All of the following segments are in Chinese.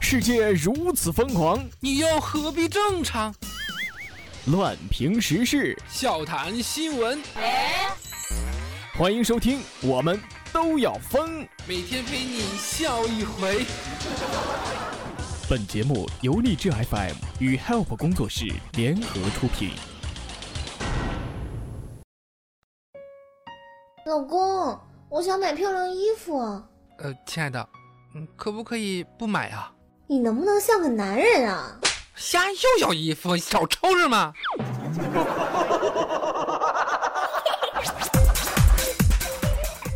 世界如此疯狂，你又何必正常？乱评时事，笑谈新闻，欢迎收听，我们都要疯。每天陪你笑一回。本节目由荔枝 FM 与 Help 工作室联合出品。老公，我想买漂亮衣服，呃，亲爱的，嗯，可不可以不买啊？你能不能像个男人啊？瞎又要衣服，少抽是吗？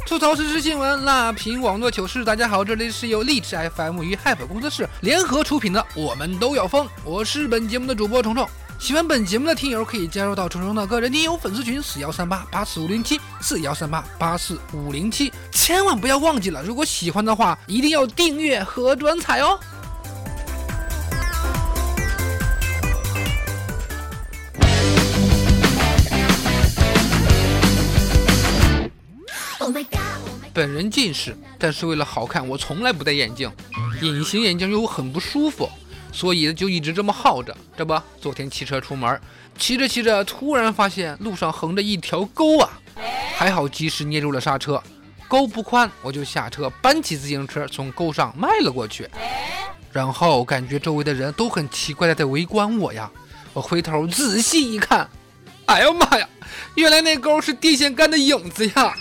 吐槽时事新闻，辣评网络糗事。大家好，这里是由荔枝 FM 与 Hype 工作室联合出品的《我们都要疯》，我是本节目的主播虫虫。喜欢本节目的听友可以加入到虫虫的个人听友粉丝群四幺三八八四五零七四幺三八八四五零七，千万不要忘记了，如果喜欢的话，一定要订阅和转采哦。本人近视，但是为了好看，我从来不戴眼镜。隐形眼镜又很不舒服，所以就一直这么耗着。这不，昨天骑车出门，骑着骑着，突然发现路上横着一条沟啊！还好及时捏住了刹车，沟不宽，我就下车搬起自行车从沟上迈了过去。然后感觉周围的人都很奇怪的在围观我呀。我回头仔细一看，哎呦妈呀，原来那沟是电线杆的影子呀！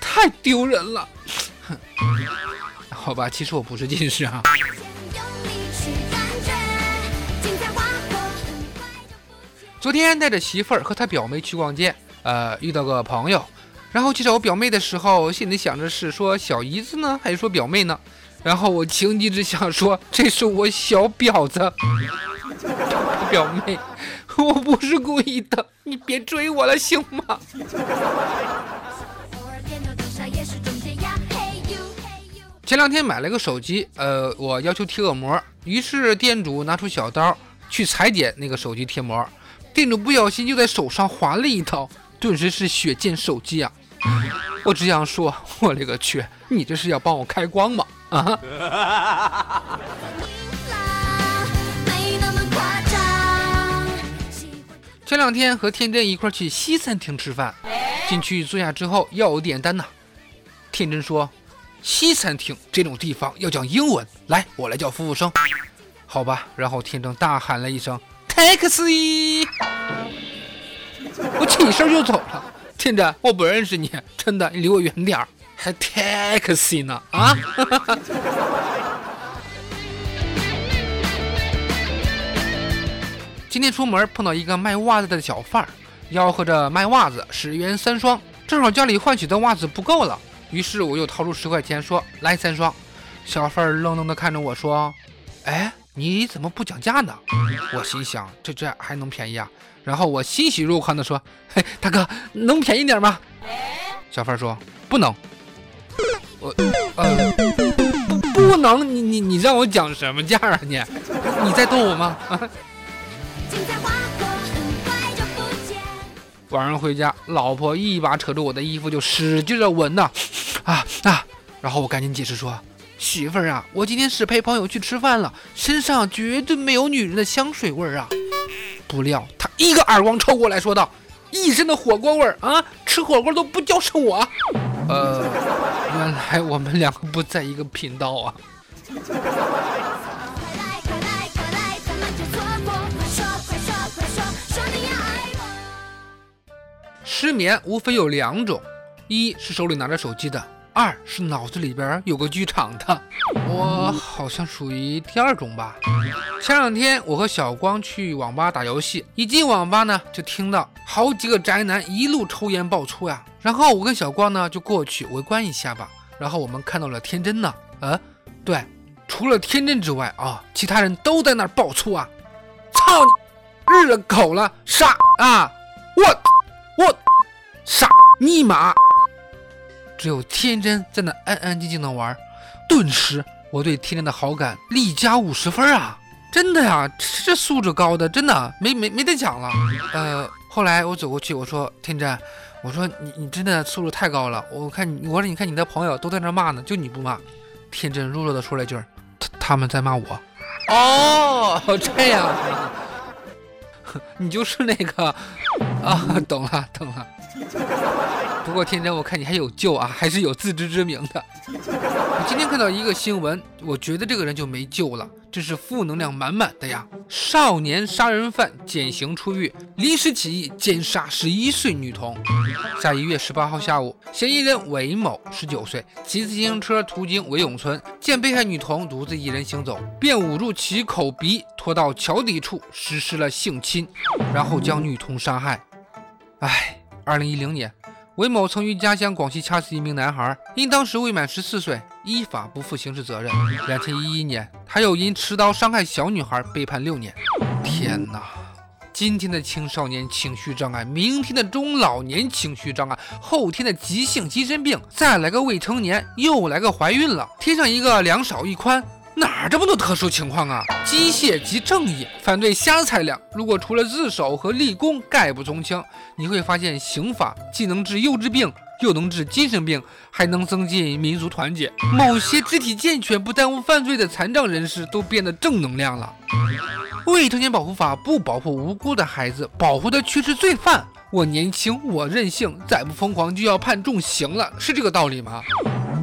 太丢人了，哼！好吧，其实我不是近视啊。昨天带着媳妇儿和她表妹去逛街，呃，遇到个朋友，然后去找我表妹的时候，心里想着是说小姨子呢，还是说表妹呢？然后我情急之下说这是我小婊子，表妹，我不是故意的，你别追我了，行吗？前两天买了个手机，呃，我要求贴个膜，于是店主拿出小刀去裁剪那个手机贴膜，店主不小心就在手上划了一刀，顿时是血溅手机啊！我只想说，我勒个去，你这是要帮我开光吗？啊！前两天和天真一块去西餐厅吃饭，进去坐下之后要我点单呐，天真说。西餐厅这种地方要讲英文，来，我来叫服务生，好吧。然后天正大喊了一声 “taxi”，我起身就走了。天真，我不认识你，真的，你离我远点儿。还 taxi 呢？啊？今天出门碰到一个卖袜子的小贩儿，吆喝着卖袜子，十元三双，正好家里换洗的袜子不够了。于是我又掏出十块钱说：“来三双。”小贩儿愣愣地看着我说：“哎，你怎么不讲价呢？”我心想：“这这还能便宜啊？”然后我欣喜若狂地说：“嘿，大哥，能便宜点吗？”小贩儿说：“不能。”我呃不不能，你你你让我讲什么价啊？你你在逗我吗？晚上回家，老婆一把扯住我的衣服就使劲的闻呐。啊啊！然后我赶紧解释说：“媳妇儿啊，我今天是陪朋友去吃饭了，身上绝对没有女人的香水味儿啊！”不料他一个耳光抽过来说道：“一身的火锅味儿啊！吃火锅都不叫上我。”呃，原来我们两个不在一个频道啊。失眠无非有两种。一是手里拿着手机的，二是脑子里边有个剧场的。我好像属于第二种吧。前两天我和小光去网吧打游戏，一进网吧呢，就听到好几个宅男一路抽烟爆粗呀。然后我跟小光呢就过去围观一下吧。然后我们看到了天真呢，呃，对，除了天真之外啊，其他人都在那儿爆粗啊。操你，日了狗了，傻啊！我我傻尼玛！只有天真在那安安静静的玩，顿时我对天真的好感力加五十分啊！真的呀，这素质高的真的没没没得讲了。呃，后来我走过去，我说天真，我说你你真的素质太高了，我看你我说你看你的朋友都在那骂呢，就你不骂，天真弱弱的说了一句，他他们在骂我。哦，这样，你就是那个啊，懂了懂了。不过天真，我看你还有救啊，还是有自知之明的。我今天看到一个新闻，我觉得这个人就没救了，这是负能量满满的呀！少年杀人犯减刑出狱，临时起意奸杀十一岁女童。在一月十八号下午，嫌疑人韦某十九岁，骑自行车途经韦永村，见被害女童独自一人行走，便捂住其口鼻，拖到桥底处实施了性侵，然后将女童杀害。唉，二零一零年。韦某曾于家乡广西掐死一名男孩，因当时未满十四岁，依法不负刑事责任。两千一一年，他又因持刀伤害小女孩被判六年。天哪！今天的青少年情绪障碍，明天的中老年情绪障碍，后天的急性精神病，再来个未成年，又来个怀孕了，添上一个两少一宽。哪这么多特殊情况啊？机械及正义，反对瞎猜量。如果除了自首和立功概不从轻，你会发现刑法既能治幼稚病，又能治精神病，还能增进民族团结。某些肢体健全不耽误犯罪的残障人士都变得正能量了。未成年保护法不保护无辜的孩子，保护的却是罪犯。我年轻，我任性，再不疯狂就要判重刑了，是这个道理吗？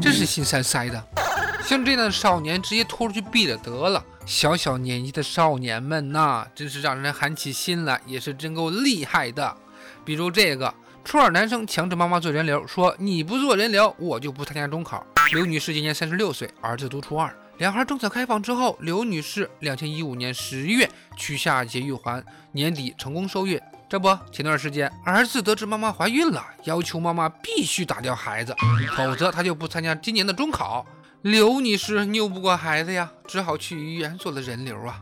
真是心塞塞的。像这样的少年，直接拖出去毙了得了。小小年纪的少年们呐，真是让人寒起心来，也是真够厉害的。比如这个初二男生强制妈妈做人流，说你不做人流，我就不参加中考。刘女士今年三十六岁，儿子读初二。两孩政策开放之后，刘女士两千一五年十月取下节育环，年底成功受孕。这不，前段时间儿子得知妈妈怀孕了，要求妈妈必须打掉孩子，否则他就不参加今年的中考。刘女士拗不过孩子呀，只好去医院做了人流啊。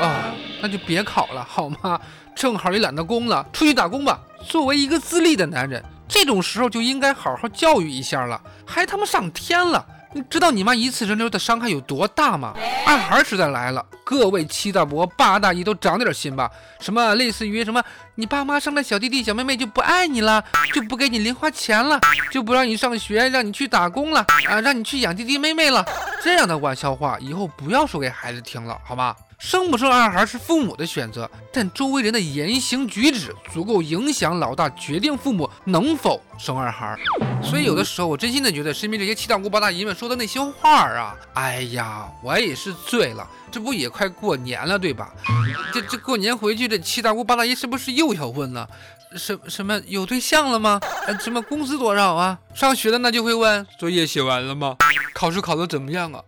啊，那就别考了好吗？正好也懒得工了，出去打工吧。作为一个自立的男人，这种时候就应该好好教育一下了，还他妈上天了。你知道你妈一次人流的伤害有多大吗？二孩时代来了，各位七大伯八大姨都长点心吧。什么类似于什么，你爸妈生了小弟弟小妹妹就不爱你了，就不给你零花钱了，就不让你上学，让你去打工了啊，让你去养弟弟妹妹了，这样的玩笑话以后不要说给孩子听了，好吗？生不生二孩是父母的选择，但周围人的言行举止足够影响老大决定父母能否生二孩。所以有的时候我真心的觉得身边这些七大姑八大姨们说的那些话啊，哎呀，我也是醉了。这不也快过年了对吧？这这过年回去，这七大姑八大姨是不是又要问了？什什么有对象了吗？什么工资多少啊？上学的那就会问作业写完了吗？考试考得怎么样啊？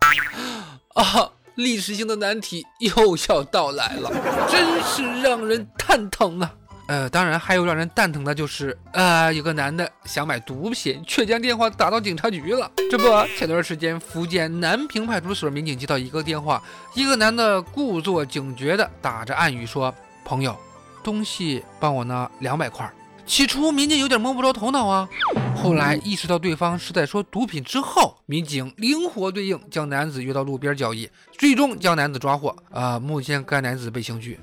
啊！历史性的难题又要到来了，真是让人蛋疼啊！呃，当然还有让人蛋疼的就是，呃，有个男的想买毒品，却将电话打到警察局了。这不，前段时间福建南平派出所民警接到一个电话，一个男的故作警觉的打着暗语说：“朋友，东西帮我拿两百块。”起初，民警有点摸不着头脑啊。后来意识到对方是在说毒品之后，民警灵活对应，将男子约到路边交易，最终将男子抓获。啊，目前该男子被刑拘。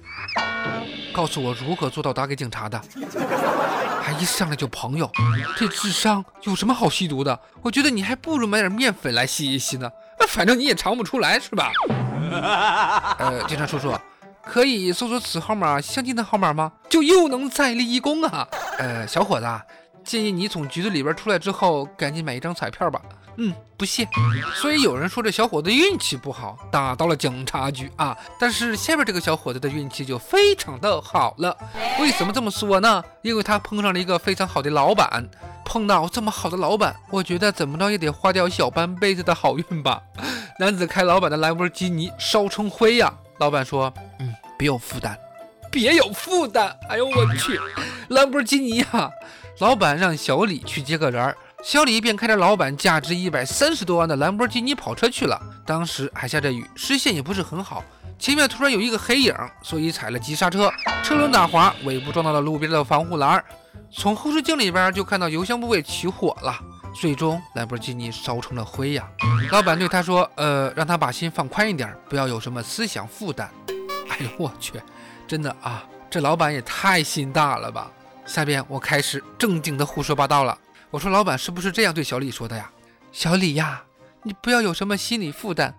告诉我如何做到打给警察的？还一上来就朋友，这智商有什么好吸毒的？我觉得你还不如买点面粉来吸一吸呢。那反正你也尝不出来，是吧？呃，警察叔叔。可以搜索此号码相近的号码吗？就又能再立一功啊！呃，小伙子，建议你从局子里边出来之后，赶紧买一张彩票吧。嗯，不谢。所以有人说这小伙子运气不好，打到了警察局啊。但是下面这个小伙子的运气就非常的好了。为什么这么说呢？因为他碰上了一个非常好的老板。碰到这么好的老板，我觉得怎么着也得花掉小半辈子的好运吧。男子开老板的兰博基尼烧成灰呀。老板说：“嗯，别有负担，别有负担。”哎呦我去，兰博基尼呀！老板让小李去接个人儿，小李便开着老板价值一百三十多万的兰博基尼跑车去了。当时还下着雨，视线也不是很好，前面突然有一个黑影，所以踩了急刹车，车轮打滑，尾部撞到了路边的防护栏。从后视镜里边就看到油箱部位起火了。最终，兰博基尼烧成了灰呀！老板对他说：“呃，让他把心放宽一点，不要有什么思想负担。”哎呦我去，真的啊，这老板也太心大了吧！下边我开始正经的胡说八道了。我说老板是不是这样对小李说的呀？小李呀，你不要有什么心理负担，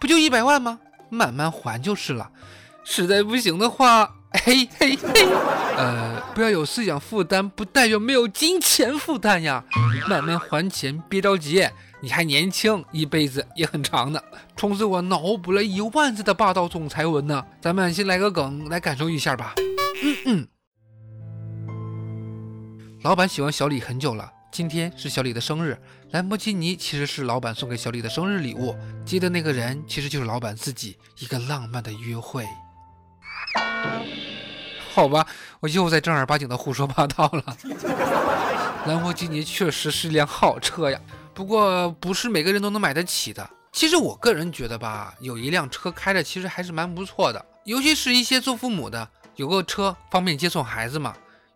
不就一百万吗？慢慢还就是了。实在不行的话，嘿嘿嘿，呃，不要有思想负担，不代表没有金钱负担呀。慢慢还钱，别着急，你还年轻，一辈子也很长呢。冲死我脑补了一万字的霸道总裁文呢。咱们先来个梗来感受一下吧。嗯嗯。老板喜欢小李很久了，今天是小李的生日，兰博基尼其实是老板送给小李的生日礼物，接的那个人其实就是老板自己，一个浪漫的约会。好吧，我又在正儿八经的胡说八道了。兰博基尼确实是辆好车呀，不过不是每个人都能买得起的。其实我个人觉得吧，有一辆车开着其实还是蛮不错的，尤其是一些做父母的，有个车方便接送孩子嘛，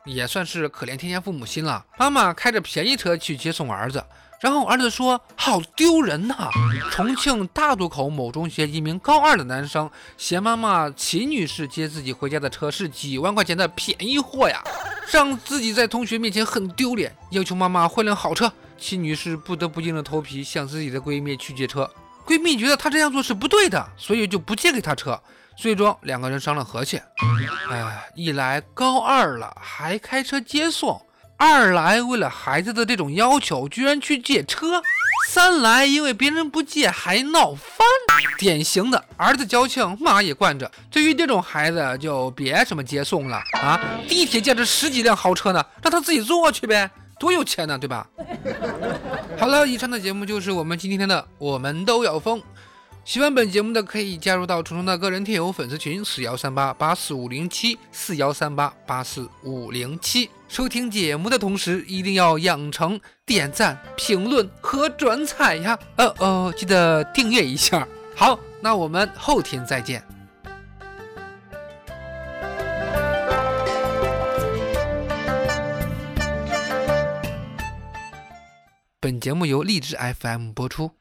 也算是可怜天下父母心了。妈妈开着便宜车去接送儿子。然后儿子说：“好丢人呐！”重庆大渡口某中学一名高二的男生嫌妈妈秦女士接自己回家的车是几万块钱的便宜货呀，让自己在同学面前很丢脸，要求妈妈换辆好车。秦女士不得不硬着头皮向自己的闺蜜去借车。闺蜜觉得她这样做是不对的，所以就不借给她车。最终两个人商量和气。哎，一来高二了还开车接送。二来，为了孩子的这种要求，居然去借车；三来，因为别人不借还闹翻，典型的儿子矫情，妈也惯着。对于这种孩子，就别什么接送了啊！地铁价值十几辆豪车呢，让他自己坐去呗，多有钱呢，对吧？好了，以上的节目就是我们今天的，我们都要疯。喜欢本节目的可以加入到虫虫的个人听友粉丝群四幺三八八四五零七四幺三八八四五零七。收听节目的同时，一定要养成点赞、评论和转采呀！呃哦，记得订阅一下。好，那我们后天再见。本节目由荔枝 FM 播出。